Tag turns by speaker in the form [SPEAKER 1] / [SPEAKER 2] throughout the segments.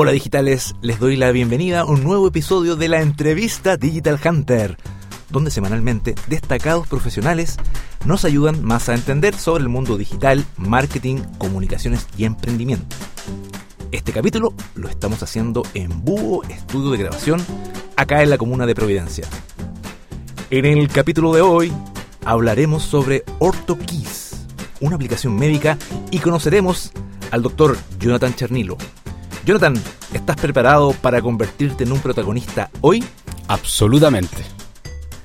[SPEAKER 1] Hola digitales, les doy la bienvenida a un nuevo episodio de la entrevista Digital Hunter, donde semanalmente destacados profesionales nos ayudan más a entender sobre el mundo digital, marketing, comunicaciones y emprendimiento. Este capítulo lo estamos haciendo en Búho Estudio de Grabación, acá en la comuna de Providencia. En el capítulo de hoy hablaremos sobre OrtoKeys, una aplicación médica, y conoceremos al doctor Jonathan Chernilo, Jonathan, ¿estás preparado para convertirte en un protagonista hoy?
[SPEAKER 2] Absolutamente.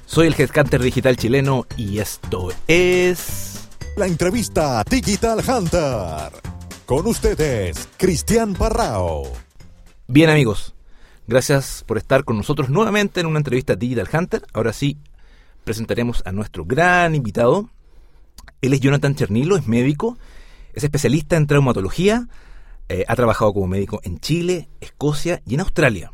[SPEAKER 1] Soy el Headhunter Digital chileno y esto es...
[SPEAKER 3] La entrevista Digital Hunter. Con ustedes, Cristian Parrao.
[SPEAKER 1] Bien amigos, gracias por estar con nosotros nuevamente en una entrevista Digital Hunter. Ahora sí, presentaremos a nuestro gran invitado. Él es Jonathan Chernilo, es médico, es especialista en traumatología, eh, ha trabajado como médico en Chile, Escocia y en Australia.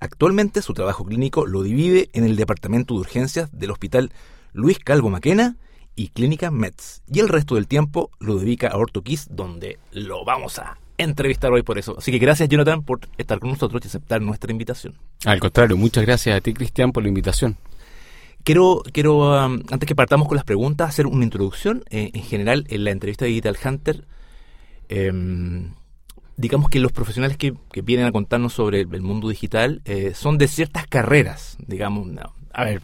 [SPEAKER 1] Actualmente su trabajo clínico lo divide en el Departamento de Urgencias del Hospital Luis Calvo Maquena y Clínica Mets. Y el resto del tiempo lo dedica a OrtoKiss, donde lo vamos a entrevistar hoy por eso. Así que gracias Jonathan por estar con nosotros y aceptar nuestra invitación.
[SPEAKER 2] Al contrario, muchas gracias a ti Cristian por la invitación.
[SPEAKER 1] Quiero, quiero um, antes que partamos con las preguntas, hacer una introducción. Eh, en general, en la entrevista de Digital Hunter, em, digamos que los profesionales que, vienen a contarnos sobre el, mundo digital eh, son de ciertas carreras, digamos, a ver,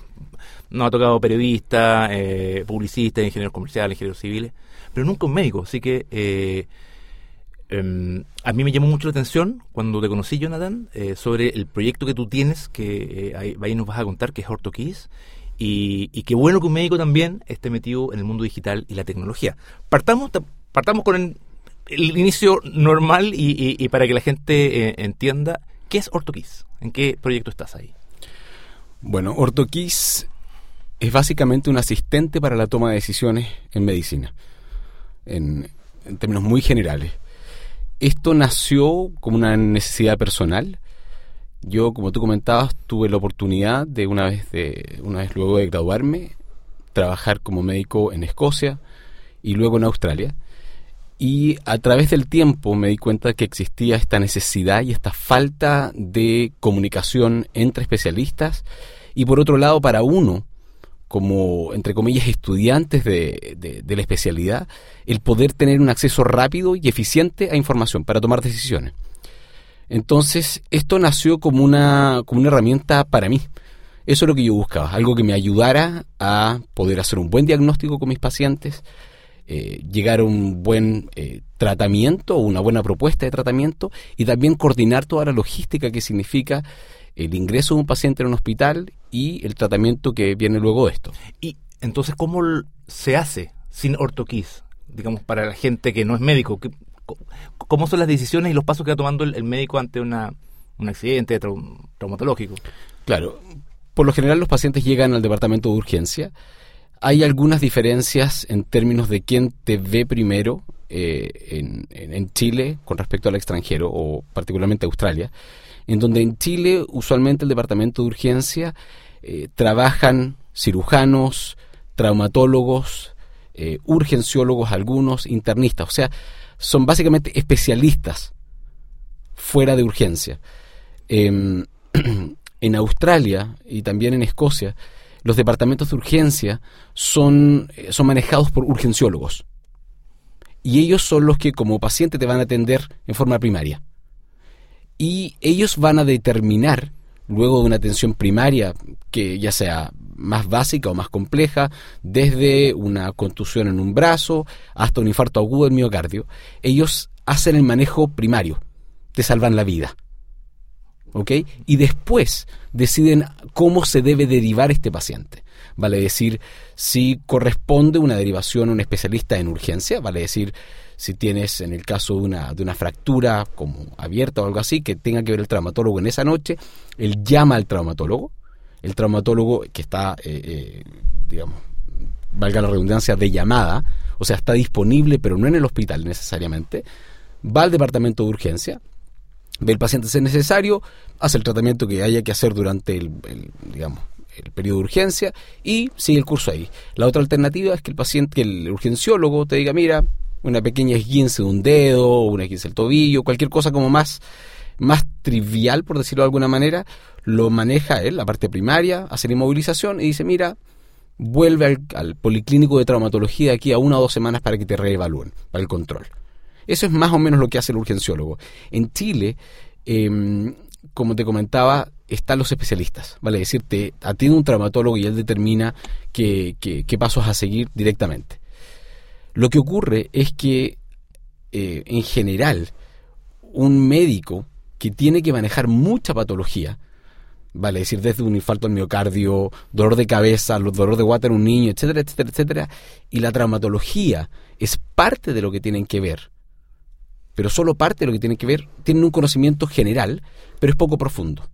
[SPEAKER 1] no ha tocado periodista, eh, publicista, ingenieros comerciales, ingenieros civiles, pero nunca un médico, así que eh, em, a mí me llamó mucho la atención cuando te conocí, Jonathan, sobre el proyecto que tú tienes, que ahí, nos vas a contar, que es OrtoKeys, y, y qué bueno que un médico también esté metido en el mundo digital y la tecnología. Partamos, partamos con el, el inicio normal y, para que la gente eh, entienda, ¿qué es OrtoKeys? ¿En qué proyecto estás ahí?
[SPEAKER 2] Bueno, OrtoKeys es básicamente un asistente para la toma de decisiones en medicina, en, términos muy generales. Esto nació como una necesidad personal. Yo, como tú comentabas, tuve la oportunidad de una vez, de, una vez luego de graduarme, trabajar como médico en Escocia y luego en Australia. Y a través del tiempo me di cuenta que existía esta necesidad y esta falta de comunicación entre especialistas y por otro lado para uno, como entre comillas estudiantes de, de, la especialidad, el poder tener un acceso rápido y eficiente a información para tomar decisiones. Entonces, esto nació como una, como una herramienta para mí. Eso es lo que yo buscaba, algo que me ayudara a poder hacer un buen diagnóstico con mis pacientes, eh, llegar a un buen eh, tratamiento o una buena propuesta de tratamiento y también coordinar toda la logística que significa el ingreso de un paciente en un hospital y el tratamiento que viene luego de esto.
[SPEAKER 1] Y entonces, ¿cómo se hace sin ortoquís? Digamos, para la gente que no es médico, ¿cómo son las decisiones y los pasos que va tomando el, médico ante una, un accidente traumatológico?
[SPEAKER 2] Claro, por lo general los pacientes llegan al departamento de urgencia hay algunas diferencias en términos de quién te ve primero eh, en, Chile con respecto al extranjero, o particularmente Australia, en donde en Chile usualmente el departamento de urgencia eh, trabajan cirujanos, traumatólogos, eh, urgenciólogos algunos, internistas, o sea, son básicamente especialistas fuera de urgencia. Em, en Australia y también en Escocia, los departamentos de urgencia son, eh, son manejados por urgenciólogos. Y ellos son los que como paciente te van a atender en forma primaria. Y ellos van a determinar, luego de una atención primaria, que ya sea más básica o más compleja, desde una contusión en un brazo hasta un infarto agudo del miocardio, ellos hacen el manejo primario, te salvan la vida. ¿Ok? Y después deciden cómo se debe derivar este paciente. Vale decir, si corresponde una derivación a un especialista en urgencia, vale decir, si tienes en el caso de una, de una fractura como abierta o algo así, que tenga que ver el traumatólogo en esa noche, él llama al traumatólogo, el traumatólogo que está, eh, eh, digamos, valga la redundancia, de llamada, o sea, está disponible pero no en el hospital necesariamente, va al departamento de urgencia, ve el paciente si es necesario, hace el tratamiento que haya que hacer durante el, digamos, el periodo de urgencia y sigue el curso ahí. La otra alternativa es que el paciente, que el urgenciólogo te diga, mira, una pequeña esguince de un dedo, una esguince del tobillo, cualquier cosa como más más trivial, por decirlo de alguna manera, lo maneja él, la parte primaria, hace la inmovilización y dice, mira, vuelve al, al policlínico de traumatología de aquí a una o dos semanas para que te reevalúen, para el control. Eso es más o menos lo que hace el urgenciólogo. En Chile, em, como te comentaba, están los especialistas, ¿vale? Es decir, te atiende un traumatólogo y él determina qué, pasos a seguir directamente. Lo que ocurre es que, eh, en general, un médico que tiene que manejar mucha patología, vale, decir, desde un infarto al miocardio, dolor de cabeza, los dolor de guata en un niño, etcétera, etcétera, etcétera, y la traumatología es parte de lo que tienen que ver, pero solo parte de lo que tienen que ver, tienen un conocimiento general, pero es poco profundo.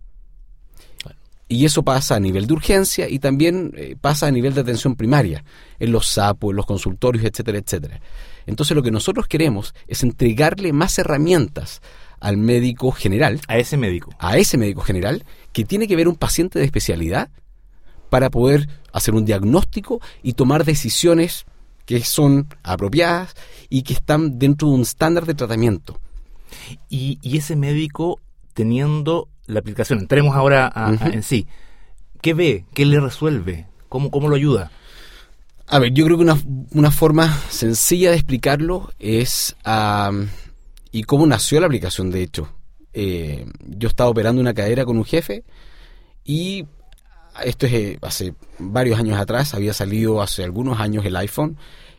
[SPEAKER 2] Y eso pasa a nivel de urgencia y también eh, pasa a nivel de atención primaria, en los SAPO, en los consultorios, etcétera, etcétera. Entonces lo que nosotros queremos es entregarle más herramientas al médico general,
[SPEAKER 1] A ese médico.
[SPEAKER 2] a ese médico general, que tiene que ver un paciente de especialidad para poder hacer un diagnóstico y tomar decisiones que son apropiadas y que están dentro de un estándar de tratamiento.
[SPEAKER 1] Y, y ese médico teniendo la aplicación, entremos ahora a- en sí. ¿Qué ve? ¿Qué le resuelve? ¿Cómo, cómo lo ayuda?
[SPEAKER 2] A ver, yo creo que una, una forma sencilla de explicarlo es, am, y cómo nació la aplicación, de hecho. Eh, yo estaba operando una cadera con un jefe y esto es eh, hace varios años atrás, había salido hace algunos años el iPhone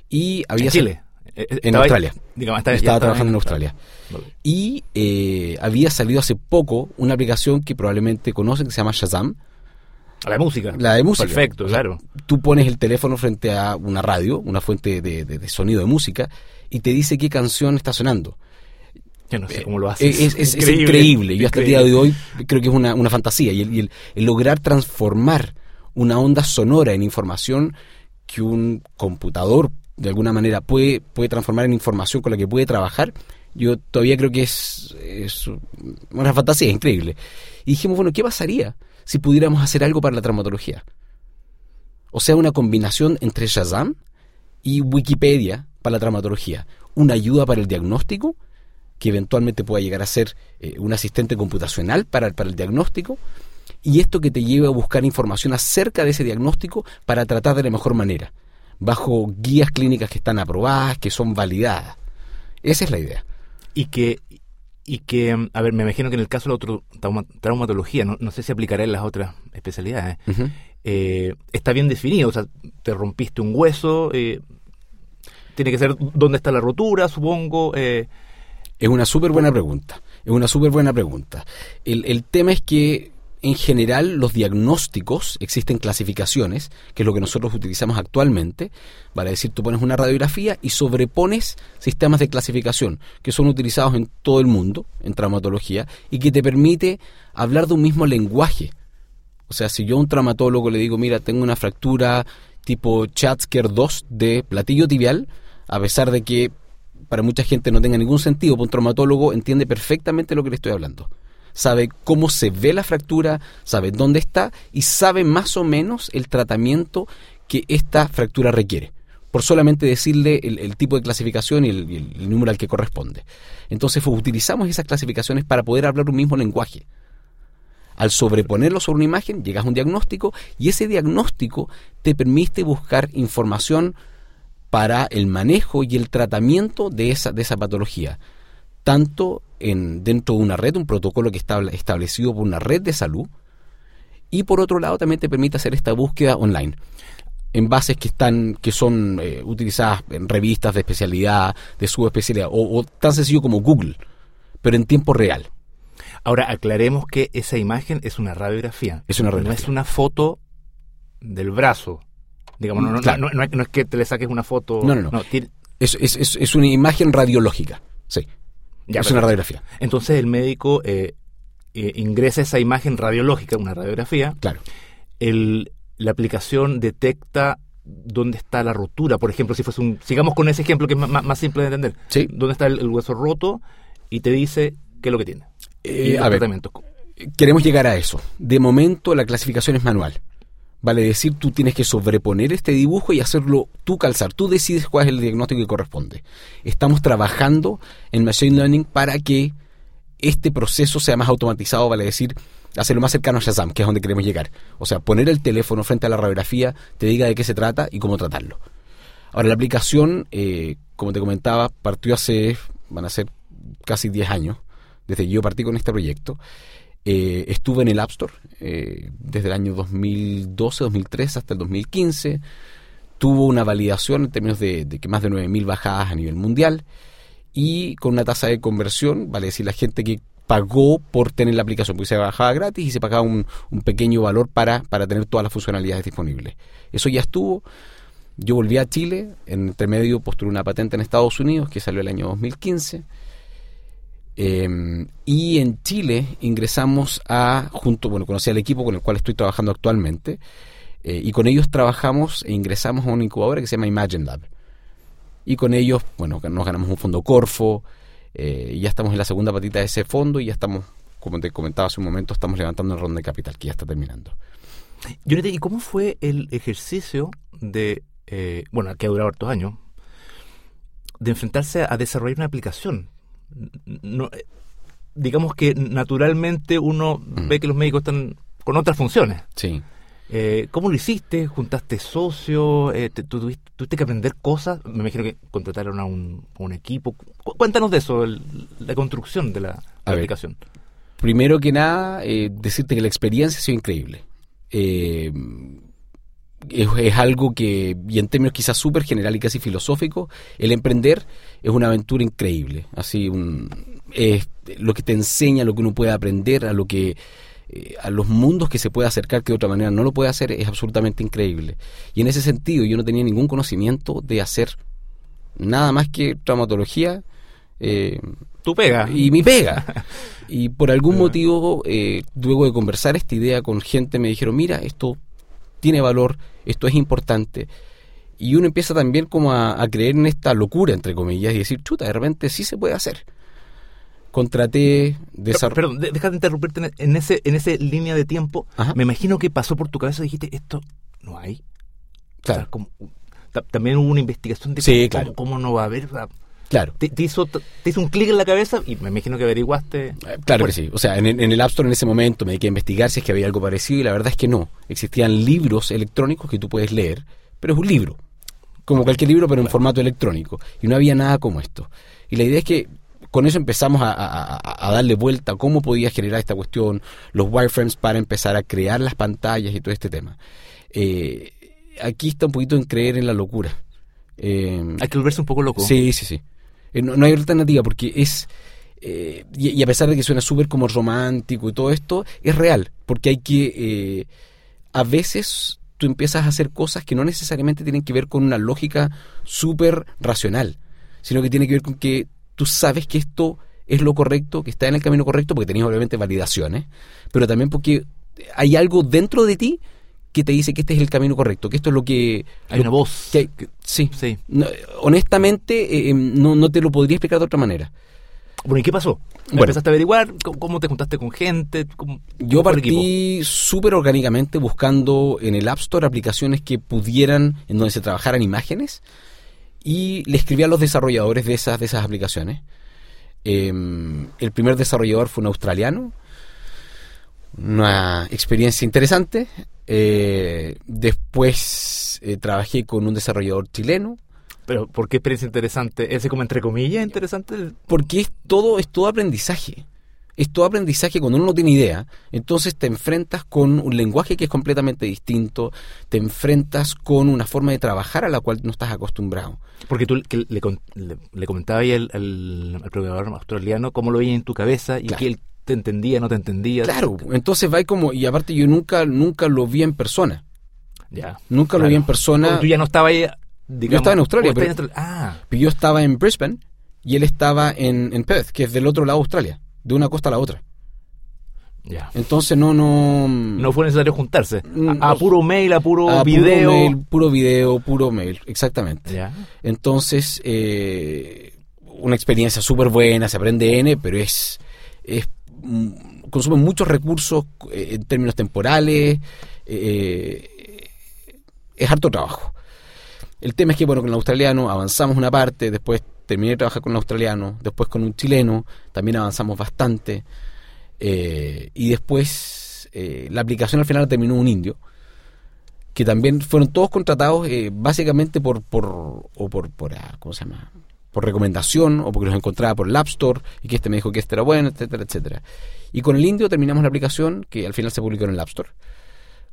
[SPEAKER 2] y había
[SPEAKER 1] en Chile.
[SPEAKER 2] En Australia.
[SPEAKER 1] digamos, estaba-
[SPEAKER 2] trabajando en Australia.
[SPEAKER 1] Vale.
[SPEAKER 2] Y eh, había salido hace poco una aplicación que probablemente conocen que se llama Shazam.
[SPEAKER 1] La música.
[SPEAKER 2] La de música.
[SPEAKER 1] Perfecto, claro.
[SPEAKER 2] Tú pones el teléfono frente a una radio, una fuente de, de- de sonido de música, y te dice qué canción está sonando.
[SPEAKER 1] Yo no sé cómo lo hace.
[SPEAKER 2] Es, es- es- es increíble. Yo hasta el día de hoy creo que es una, una fantasía. Y, el, y el- el lograr transformar una onda sonora en información que un computador de alguna manera puede, puede transformar en información con la que puede trabajar, yo todavía creo que es, es una fantasía, es increíble. Y dijimos, bueno, ¿qué pasaría si pudiéramos hacer algo para la traumatología? O sea, una combinación entre Shazam y Wikipedia para la traumatología. Una ayuda para el diagnóstico, que eventualmente pueda llegar a ser eh, un asistente computacional para, para el diagnóstico, y esto que te lleve a buscar información acerca de ese diagnóstico para tratar de la mejor manera, bajo guías clínicas que están aprobadas, que son validadas. Esa es la idea.
[SPEAKER 1] Y que, y que, a ver, me imagino que en el caso de la otro, trauma- traumatología, no, no sé si aplicará en las otras especialidades,
[SPEAKER 2] Ujú.
[SPEAKER 1] eh, está bien definido. O sea, te rompiste un hueso, eh, tiene que ser dónde está la rotura, supongo. eh,
[SPEAKER 2] Es una súper buena pregunta. Es una súper buena pregunta. El, el tema es que, en general, los diagnósticos, existen clasificaciones, que es lo que nosotros utilizamos actualmente. Vale decir, tú pones una radiografía y sobrepones sistemas de clasificación, que son utilizados en todo el mundo, en traumatología, y que te permite hablar de un mismo lenguaje. O sea, si yo a un traumatólogo le digo, mira, tengo una fractura tipo Chatzker 2 de platillo tibial, a pesar de que para mucha gente no tenga ningún sentido, pues un traumatólogo entiende perfectamente lo que le estoy hablando. Sabe cómo se ve la fractura, sabe dónde está y sabe más o menos el tratamiento que esta fractura requiere. Por solamente decirle el, tipo de clasificación y el número al que corresponde. Entonces pues, utilizamos esas clasificaciones para poder hablar un mismo lenguaje. Al sobreponerlo sobre una imagen, llegas a un diagnóstico y ese diagnóstico te permite buscar información para el manejo y el tratamiento de esa, de esa patología, tanto en, dentro de una red, un protocolo que está establecido por una red de salud, y por otro lado también te permite hacer esta búsqueda online en bases que están que son eh, utilizadas en revistas de especialidad, de subespecialidad, o, o tan sencillo como Google, pero en tiempo real.
[SPEAKER 1] Ahora, aclaremos que esa imagen es una radiografía.
[SPEAKER 2] Es una
[SPEAKER 1] No
[SPEAKER 2] radiografía.
[SPEAKER 1] es una foto del brazo. Digamos, no, no,
[SPEAKER 2] Claro.
[SPEAKER 1] no, no es, que te le saques una foto.
[SPEAKER 2] No, no, no. Es, es, es, es una imagen radiológica, sí.
[SPEAKER 1] ya,
[SPEAKER 2] es
[SPEAKER 1] pero-
[SPEAKER 2] una radiografía,
[SPEAKER 1] Entonces el médico eh, eh, ingresa esa imagen radiológica, una radiografía.
[SPEAKER 2] claro.
[SPEAKER 1] El, la aplicación detecta dónde está la rotura. Por ejemplo, si fuese un. Sigamos con ese ejemplo que es más, más- simple de entender.
[SPEAKER 2] Sí.
[SPEAKER 1] Dónde está el, el hueso roto y te dice qué es lo que tiene.
[SPEAKER 2] Eh,
[SPEAKER 1] y
[SPEAKER 2] a ver, queremos llegar a eso. De momento la clasificación es manual. Vale decir, tú tienes que sobreponer este dibujo y hacerlo tú calzar. Tú decides cuál es el diagnóstico que corresponde. Estamos trabajando en Machine Learning para que este proceso sea más automatizado, vale decir, hacerlo más cercano a Shazam, que es donde queremos llegar. O sea, poner el teléfono frente a la radiografía, te diga de qué se trata y cómo tratarlo. Ahora, la aplicación, eh, como te comentaba, partió hace, van a ser casi 10 años, desde que yo partí con este proyecto. Eh, estuve en el App Store eh, desde el año 2012, 2013 hasta el 2015. Tuvo una validación en términos de, que más de 9.000 bajadas a nivel mundial y con una tasa de conversión, vale decir, la gente que pagó por tener la aplicación, porque se bajaba gratis y se pagaba un, pequeño valor para, para tener todas las funcionalidades disponibles. Eso ya estuvo. Yo volví a Chile, en intermedio postulé una patente en Estados Unidos que salió el año 2015 Em, y en Chile ingresamos a, junto, bueno, conocí al equipo con el cual estoy trabajando actualmente, eh, y con ellos trabajamos e ingresamos a una incubadora que se llama Imagine Lab. Y con ellos, bueno, nos ganamos un fondo Corfo, eh, y ya estamos en la segunda patita de ese fondo, y ya estamos, como te comentaba hace un momento, estamos levantando una ronda de capital, que ya está terminando.
[SPEAKER 1] ¿y cómo fue el ejercicio de, eh, bueno, que ha durado hartos años, de enfrentarse a desarrollar una aplicación? No, eh, digamos que naturalmente uno mm. ve que los médicos están con otras funciones.
[SPEAKER 2] Sí.
[SPEAKER 1] Eh, ¿Cómo lo hiciste? ¿Juntaste socios? Eh, tuviste, que aprender cosas? Me imagino que contrataron a un, equipo. cuéntanos de eso, la construcción de la, aplicación.
[SPEAKER 2] primero que nada, eh, decirte que la experiencia ha sido increíble. Eh, es, algo que, y en términos quizás súper general y casi filosófico, el emprender es una aventura increíble. Así, un, es lo que te enseña, lo que uno puede aprender, a lo que eh, a los mundos que se puede acercar que de otra manera no lo puede hacer es absolutamente increíble. Y en ese sentido yo no tenía ningún conocimiento de hacer nada más que traumatología.
[SPEAKER 1] Eh, tu pega.
[SPEAKER 2] Y mi pega. y por algún motivo, eh, luego de conversar esta idea con gente, me dijeron, mira, esto tiene valor, esto es importante. Y uno empieza también como a, creer en esta locura, entre comillas, y decir, chuta, de repente sí se puede hacer. Contraté,
[SPEAKER 1] desarrollé... Perdón, déjame interrumpirte en ese, en ese línea de tiempo. Me imagino que pasó por tu cabeza y dijiste, esto no hay.
[SPEAKER 2] Claro.
[SPEAKER 1] también hubo una investigación de
[SPEAKER 2] sí, claro.
[SPEAKER 1] cómo, no va a haber
[SPEAKER 2] Claro.
[SPEAKER 1] Te, hizo, te hizo un clic en la cabeza y me imagino que averiguaste.
[SPEAKER 2] Eh, claro que sí. O sea, en, el App Store en ese momento me dediqué a investigar si es que había algo parecido y la verdad es que no. Existían libros electrónicos que tú puedes leer, pero es un libro. Como cualquier libro, pero en formato electrónico. Y no había nada como esto. Y la idea es que con eso empezamos a, darle vuelta a cómo podía generar esta cuestión, los wireframes para empezar a crear las pantallas y todo este tema. Eh, aquí está un poquito en creer en la locura.
[SPEAKER 1] Eh, Hay que volverse un poco loco.
[SPEAKER 2] Sí, sí, sí. Eh, no, hay alternativa porque es... Eh, y, a pesar de que suena súper como romántico y todo esto, es real, porque hay que... Eh, a veces tú empiezas a hacer cosas que no necesariamente tienen que ver con una lógica súper racional, sino que tiene que ver con que tú sabes que esto es lo correcto, que está en el camino correcto, porque tenías obviamente validaciones, pero también porque hay algo dentro de ti que te dice que este es el camino correcto, que esto es lo que...
[SPEAKER 1] Hay una voz.
[SPEAKER 2] sí, sí. honestamente, eh, em, no, no te lo podría explicar de otra manera.
[SPEAKER 1] Bueno, ¿y qué pasó? ¿Empezaste a averiguar? ¿Cómo te juntaste con gente?
[SPEAKER 2] Yo partí súper orgánicamente buscando en el App Store aplicaciones que pudieran, en donde se trabajaran imágenes, y le escribí a los desarrolladores de esas, de esas aplicaciones. Em, el primer desarrollador fue un australiano, una experiencia interesante. Eh, después eh, trabajé con un desarrollador chileno.
[SPEAKER 1] Pero ¿por qué experiencia interesante? ¿Ese como entre comillas interesante?
[SPEAKER 2] Porque es todo, es todo aprendizaje. Es todo aprendizaje cuando uno no tiene idea. Entonces te enfrentas con un lenguaje que es completamente distinto, te enfrentas con una forma de trabajar a la cual no estás acostumbrado.
[SPEAKER 1] Porque tú le, le, comentabas al, al, programador australiano cómo lo veía en tu cabeza y que él te entendía, no te entendía.
[SPEAKER 2] Claro, entonces va como, y aparte yo nunca, nunca lo vi en persona.
[SPEAKER 1] Ya.
[SPEAKER 2] Nunca lo vi en persona.
[SPEAKER 1] tú ya no estabas ahí,
[SPEAKER 2] digamos, Yo estaba en Australia, pero,
[SPEAKER 1] ah.
[SPEAKER 2] yo estaba en Brisbane y él estaba en, en Perth, que es del otro lado de Australia, de una costa a la otra.
[SPEAKER 1] Ya.
[SPEAKER 2] Entonces no, no.
[SPEAKER 1] No fue necesario juntarse. A, puro mail, a puro video.
[SPEAKER 2] Puro, mail, puro video, puro mail, exactamente. Ya. Entonces, eh, una experiencia súper buena, se aprende N, pero es, es Mm, consumen muchos recursos eh, en términos temporales, eh, es harto trabajo. El tema es que, bueno, con el australiano avanzamos una parte, después terminé de trabajar con un australiano, después con un chileno, también avanzamos bastante. eh, y después eh, la aplicación al final la terminó un indio, que también fueron todos contratados eh, básicamente por, por, o por, por, ah, ¿cómo se llama? Por recomendación o porque los encontraba por el App Store y que este me dijo que este era bueno, etcétera, etcétera. Y con el indio terminamos la aplicación que al final se publicó en el App Store.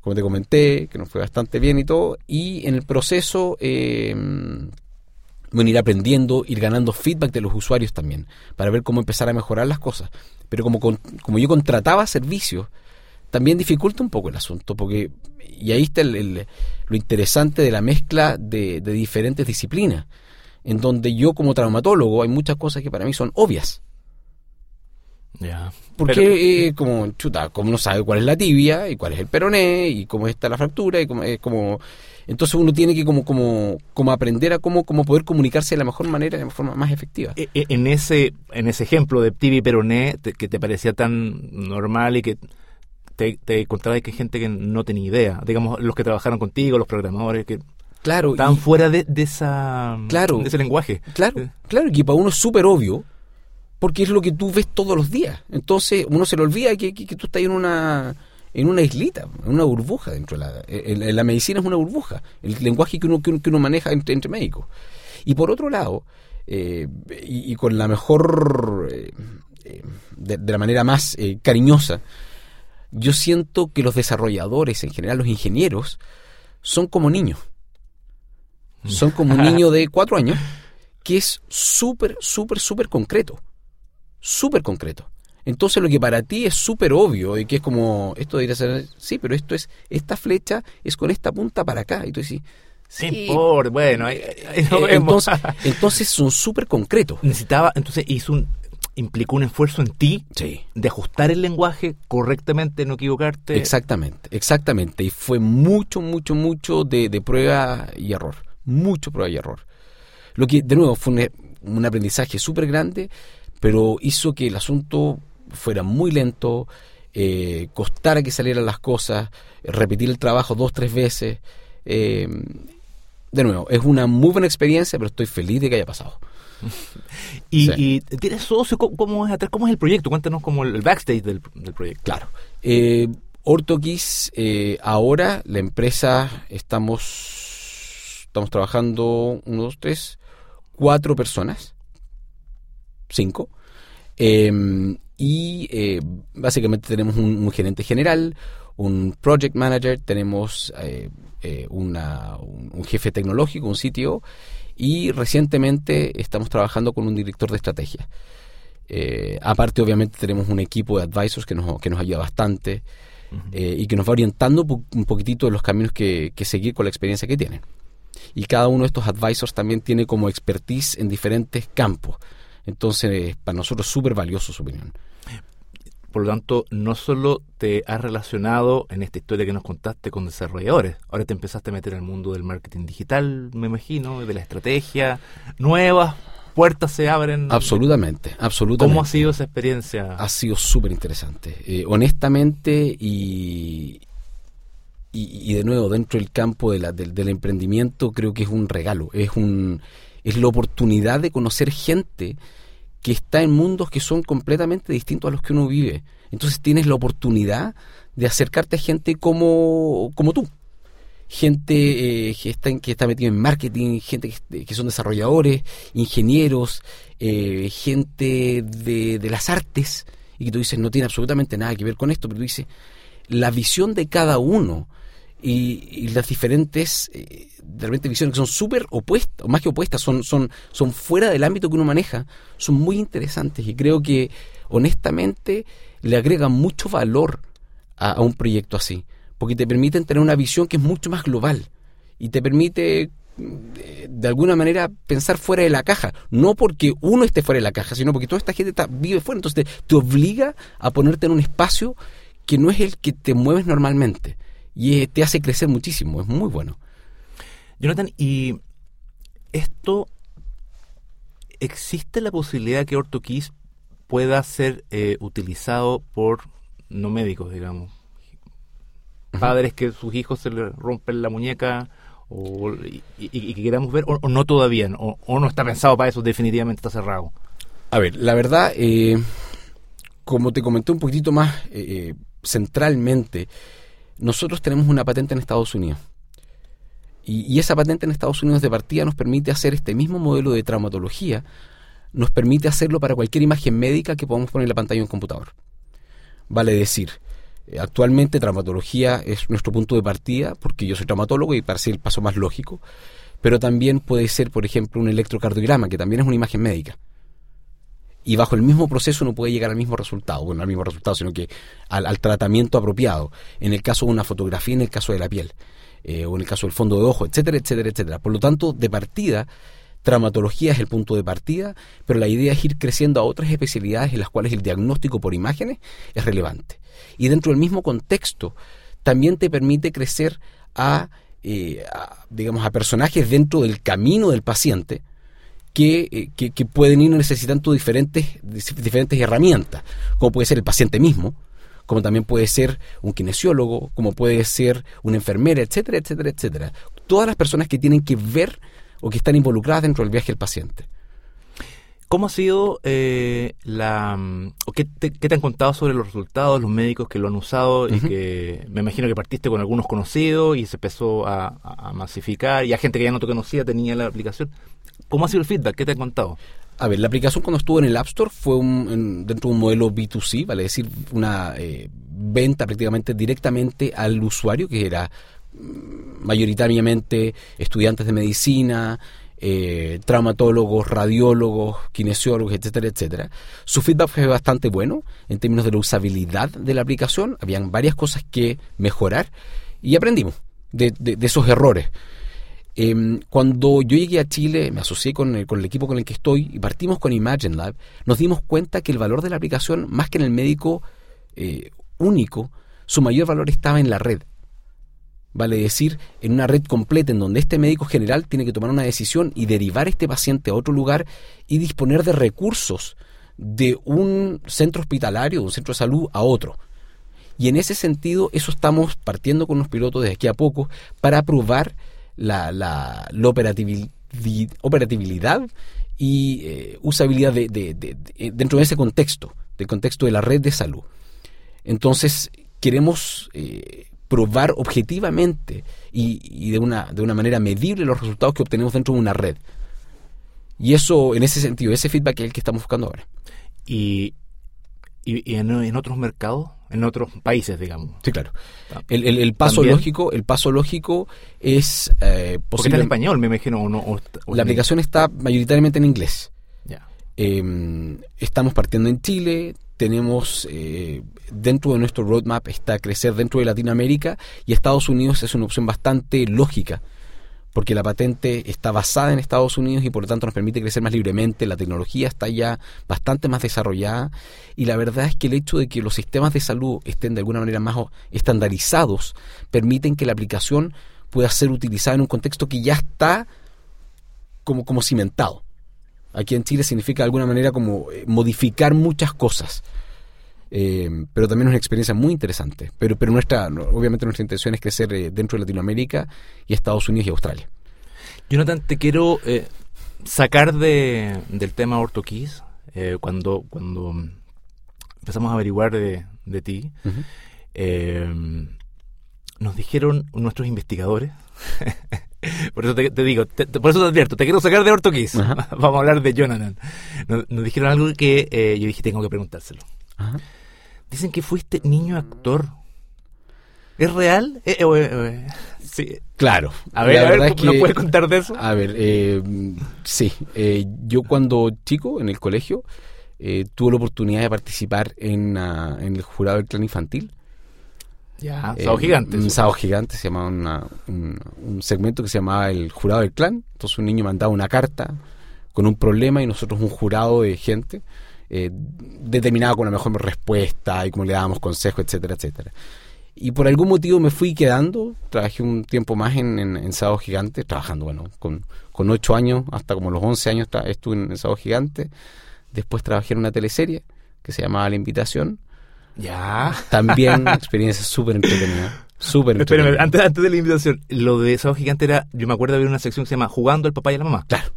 [SPEAKER 2] Como te comenté, que nos fue bastante bien y todo. Y en el proceso, eh, bueno, ir aprendiendo, ir ganando feedback de los usuarios también, para ver cómo empezar a mejorar las cosas. Pero como, como yo contrataba servicios, también dificulta un poco el asunto, porque, y ahí está el- el- lo interesante de la mezcla de, de diferentes disciplinas, en donde yo como traumatólogo hay muchas cosas que para mí son obvias.
[SPEAKER 1] Ya.
[SPEAKER 2] Porque
[SPEAKER 1] Pero-
[SPEAKER 2] eh, como chuta, como no sabe cuál es la tibia y cuál es el peroné y cómo está la fractura y cómo es como entonces uno tiene que como como como aprender a cómo, cómo poder comunicarse de la mejor manera, de la forma más efectiva.
[SPEAKER 1] E- e- En ese, en ese ejemplo de Tibi Peroné, te- que te parecía tan normal y que te, te encontrabas que hay gente que no tenía idea, digamos, los que trabajaron contigo, los programadores, que
[SPEAKER 2] Claro,
[SPEAKER 1] estaban
[SPEAKER 2] y-
[SPEAKER 1] fuera de, de esa,
[SPEAKER 2] Claro.
[SPEAKER 1] de ese lenguaje.
[SPEAKER 2] Claro, claro, que para uno es súper obvio, porque es lo que tú ves todos los días. Entonces, uno se le olvida que, que- que tú estás en una en una islita, en una burbuja dentro de la... en- en la medicina es una burbuja, el lenguaje que uno, que uno, que uno maneja entre, entre médicos. Y por otro lado, eh, y, y con la mejor... eh, eh, de, de la manera más eh, cariñosa, yo siento que los desarrolladores, en general los ingenieros, son como niños. Son como un niño de cuatro años que es súper, súper, súper concreto. Súper concreto. Entonces lo que para ti es súper obvio y que es como, esto debería ser, sí, pero esto es, esta flecha es con esta punta para acá. Y tú dices,
[SPEAKER 1] Sí,
[SPEAKER 2] sí.
[SPEAKER 1] por, bueno,
[SPEAKER 2] Eh,
[SPEAKER 1] vemos.
[SPEAKER 2] entonces, entonces son súper concretos.
[SPEAKER 1] Necesitaba, entonces hizo un, implicó un esfuerzo en ti
[SPEAKER 2] Sí.
[SPEAKER 1] de ajustar el lenguaje correctamente, no equivocarte.
[SPEAKER 2] Exactamente, exactamente. Y fue mucho, mucho, mucho de, de prueba y error. Mucho prueba y error. Lo que, de nuevo, fue un, un aprendizaje súper grande, pero hizo que el asunto fuera muy lento, eh, costara que salieran las cosas, repetir el trabajo dos, tres veces. eh, de nuevo, es una muy buena experiencia, pero estoy feliz de que haya pasado.
[SPEAKER 1] Y,
[SPEAKER 2] Sí.
[SPEAKER 1] y tienes socio, ¿cómo, cómo es atrás? ¿Cómo es el proyecto? Cuéntanos como el backstage del, del proyecto.
[SPEAKER 2] Claro. Eh, Ortokis, eh, ahora la empresa estamos estamos trabajando uno, dos, tres, cuatro personas, cinco, Eh, y eh, básicamente tenemos un, un gerente general, un project manager, tenemos eh, eh, una- un, un jefe tecnológico, un sitio, y recientemente estamos trabajando con un director de estrategia. Eh, aparte, obviamente, tenemos un equipo de advisors que nos, que nos ayuda bastante y que nos va orientando un poquitito de los caminos que, que seguir con la experiencia que tienen. Y cada uno de estos advisors también tiene como expertise en diferentes campos. Entonces, para nosotros es súper valioso su opinión.
[SPEAKER 1] Por lo tanto, no solo te has relacionado en esta historia que nos contaste con desarrolladores, ahora te empezaste a meter al mundo del marketing digital, me imagino, de la estrategia, nuevas puertas se abren.
[SPEAKER 2] Absolutamente, absolutamente.
[SPEAKER 1] ¿Cómo ha sido esa experiencia?
[SPEAKER 2] ha sido súper interesante. Eh, honestamente, y, y, y de nuevo, dentro del campo de la- del, emprendimiento, creo que es un regalo. Es, un, es la oportunidad de conocer gente que está en mundos que son completamente distintos a los que uno vive. Entonces tienes la oportunidad de acercarte a gente como, como tú. Gente eh, que, está, que está metida en marketing, gente que, que son desarrolladores, ingenieros, eh, gente de, de las artes, y que tú dices no tiene absolutamente nada que ver con esto, pero tú dices la visión de cada uno y, y las diferentes eh, de repente visiones que son súper opuestas, o más que opuestas, son, son, son fuera del ámbito que uno maneja, son muy interesantes y creo que honestamente le agregan mucho valor a, un proyecto así, porque te permiten tener una visión que es mucho más global y te permite de, de alguna manera pensar fuera de la caja, no porque uno esté fuera de la caja, sino porque toda esta gente está, vive fuera, entonces te obliga a ponerte en un espacio que no es el que te mueves normalmente y te hace crecer muchísimo, es muy bueno.
[SPEAKER 1] Jonathan, y esto, ¿existe la posibilidad que OrtoKeys pueda ser eh, utilizado por no médicos, digamos? Padres que sus hijos se les rompen la muñeca o, y, que queramos ver, o, o no todavía, o, o no está pensado para eso, definitivamente está cerrado.
[SPEAKER 2] A ver, la verdad, eh, como te comenté un poquitito más eh, eh, centralmente, nosotros tenemos una patente en Estados Unidos. Y, esa patente en Estados Unidos de partida nos permite hacer este mismo modelo de traumatología, nos permite hacerlo para cualquier imagen médica que podamos poner en la pantalla de un computador. Vale decir, eh, actualmente traumatología es nuestro punto de partida, porque yo soy traumatólogo y parece el paso más lógico, pero también puede ser, por ejemplo, un electrocardiograma, que también es una imagen médica y bajo el mismo proceso no puede llegar al mismo resultado, bueno, al mismo resultado, sino que al, al tratamiento apropiado, en el caso de una fotografía, en el caso de la piel, eh, o en el caso del fondo de ojo, etcétera, etcétera, etcétera. Por lo tanto, de partida, traumatología es el punto de partida, pero la idea es ir creciendo a otras especialidades en las cuales el diagnóstico por imágenes es relevante. Y dentro del mismo contexto, también te permite crecer a, eh, a, digamos, a personajes dentro del camino del paciente, que, eh, que, que, pueden ir necesitando diferentes, diferentes herramientas, como puede ser el paciente mismo, como también puede ser un kinesiólogo, como puede ser una enfermera, etcétera, etcétera, etcétera. Todas las personas que tienen que ver o que están involucradas dentro del viaje del paciente.
[SPEAKER 1] ¿Cómo ha sido eh, la... o qué te, qué te, han contado sobre los resultados, los médicos que lo han usado? Uh -huh. Y que me imagino que partiste con algunos conocidos y se empezó a, a, masificar y a gente que ya no te conocía tenía la aplicación. ¿Cómo ha sido el feedback? ¿Qué te han contado?
[SPEAKER 2] A ver, la aplicación cuando estuvo en el App Store fue un, en, dentro de un modelo B2C, vale decir, una eh, venta prácticamente directamente al usuario, que era mm, mayoritariamente estudiantes de medicina, eh, traumatólogos, radiólogos, kinesiólogos, etcétera, etcétera. Su feedback fue bastante bueno en términos de la usabilidad de la aplicación. Habían varias cosas que mejorar y aprendimos de, de, de esos errores. Eh, cuando yo llegué a Chile, me asocié con el, con el, equipo con el que estoy y partimos con Imagine Lab, nos dimos cuenta que el valor de la aplicación, más que en el médico eh, único, su mayor valor estaba en la red. Vale decir, en una red completa en donde este médico general tiene que tomar una decisión y derivar este paciente a otro lugar y disponer de recursos de un centro hospitalario, de un centro de salud a otro. Y en ese sentido, eso estamos partiendo con los pilotos desde aquí a poco para probar la, la, la y eh, usabilidad de, de, dentro de ese contexto, del contexto de la red de salud. Entonces, queremos eh, probar objetivamente y, y, de, una, de una manera medible los resultados que obtenemos dentro de una red. Y eso, en ese sentido, ese feedback es el que estamos buscando ahora.
[SPEAKER 1] Y, y, y en, en, otros mercados, en otros países, digamos.
[SPEAKER 2] Sí, claro. El, el, el paso ¿También? lógico, el paso lógico es
[SPEAKER 1] eh, posible. está en español, me imagino. O no, o,
[SPEAKER 2] o la aplicación está mayoritariamente en inglés.
[SPEAKER 1] Ya.
[SPEAKER 2] Eh, estamos partiendo en Chile. Tenemos eh, dentro de nuestro roadmap está crecer dentro de Latinoamérica y Estados Unidos es una opción bastante lógica porque la patente está basada en Estados Unidos y por lo tanto nos permite crecer más libremente, la tecnología está ya bastante más desarrollada y la verdad es que el hecho de que los sistemas de salud estén de alguna manera más estandarizados permiten que la aplicación pueda ser utilizada en un contexto que ya está como, como cimentado. Aquí en Chile significa de alguna manera como eh, modificar muchas cosas. Eh, pero también es una experiencia muy interesante. Pero, pero nuestra, obviamente nuestra intención es crecer eh, dentro de Latinoamérica y Estados Unidos y Australia.
[SPEAKER 1] Jonathan, te quiero eh, sacar de, del tema OrtoKeys. cuando, cuando empezamos a averiguar de, de ti, uh -huh. nos dijeron nuestros investigadores. por eso te, te digo, te, por eso te advierto, te quiero sacar de. Uh -huh. Vamos a hablar de Jonathan. Nos, nos dijeron algo que yo dije, tengo que preguntárselo. Uh -huh. Dicen que fuiste niño actor. ¿Es real? Eh, eh, eh,
[SPEAKER 2] sí. Claro.
[SPEAKER 1] A ver, a ver es que, ¿no puedes contar de eso?
[SPEAKER 2] A ver, eh, sí. yo cuando chico, en el colegio, tuve la oportunidad de participar en, uh, en el jurado del clan infantil.
[SPEAKER 1] Ya, eh, Sábado Gigante.
[SPEAKER 2] Un Sábado Gigante, se llamaba una, un, un, segmento que se llamaba el jurado del clan. Entonces un niño mandaba una carta con un problema y nosotros un jurado de gente eh, determinaba con la mejor respuesta y cómo le dábamos consejos, etcétera, etcétera. Y por algún motivo me fui quedando, trabajé un tiempo más en, en, en Sábado Gigante, trabajando, bueno, con, con 8 años, hasta como los 11 años estuve en, en Sábado Gigante. Después trabajé en una teleserie que se llamaba La Invitación.
[SPEAKER 1] Ya.
[SPEAKER 2] También experiencia súper entretenida. Súper
[SPEAKER 1] Espérame, antes, antes de la invitación, lo de Sábado Gigante era, yo me acuerdo de ver una sección que se llama Jugando al papá y la mamá.
[SPEAKER 2] Claro.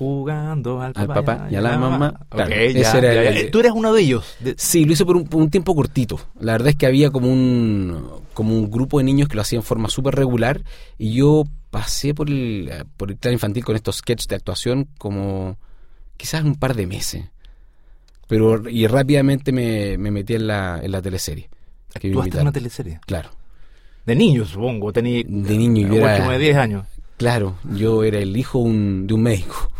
[SPEAKER 1] Jugando al
[SPEAKER 2] Al
[SPEAKER 1] papá,
[SPEAKER 2] papá y a la mamá. Claro,
[SPEAKER 1] ya,
[SPEAKER 2] era
[SPEAKER 1] ya,
[SPEAKER 2] el-
[SPEAKER 1] ya. Tú eres uno de ellos. De-
[SPEAKER 2] Sí, lo hice por un, por un tiempo cortito. La verdad es que había como un, como un grupo de niños que lo hacían en forma súper regular y yo pasé por el, por el plan infantil con estos sketches de actuación como quizás un par de meses. Pero y rápidamente me, me metí en la, en la teleserie. que
[SPEAKER 1] Actuaste en una teleserie.
[SPEAKER 2] Claro.
[SPEAKER 1] De niño, supongo. Tení,
[SPEAKER 2] De niño, yo era-
[SPEAKER 1] como de 10 años.
[SPEAKER 2] Claro, yo era el hijo un- de un médico.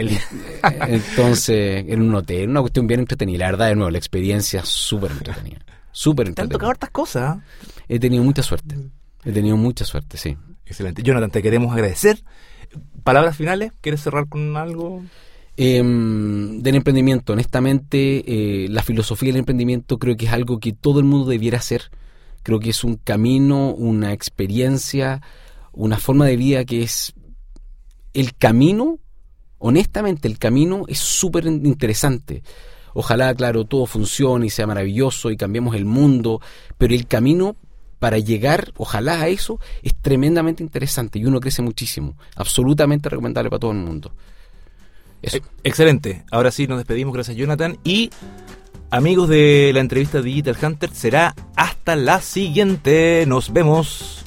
[SPEAKER 1] El-
[SPEAKER 2] Entonces, en un hotel, una cuestión bien entretenida. La verdad, de nuevo, la experiencia súper entretenida. Súper
[SPEAKER 1] Te han tocado
[SPEAKER 2] entretenida.
[SPEAKER 1] hartas cosas. ¿eh?
[SPEAKER 2] He tenido mucha suerte. He tenido mucha suerte, sí.
[SPEAKER 1] Excelente. Jonathan, te queremos agradecer. Palabras finales. ¿Quieres cerrar con algo?
[SPEAKER 2] Em, del emprendimiento, honestamente, eh, la filosofía del emprendimiento creo que es algo que todo el mundo debiera hacer. Creo que es un camino, una experiencia, una forma de vida que es el camino, honestamente, el camino es súper interesante. Ojalá, claro, todo funcione y sea maravilloso y cambiemos el mundo, pero el camino para llegar, ojalá a eso, es tremendamente interesante y uno crece muchísimo. Absolutamente recomendable para todo el mundo.
[SPEAKER 1] Eh, Excelente. Ahora sí nos despedimos. Gracias, Jonathan. Y amigos de la entrevista Digital Hunter, será hasta la siguiente. Nos vemos.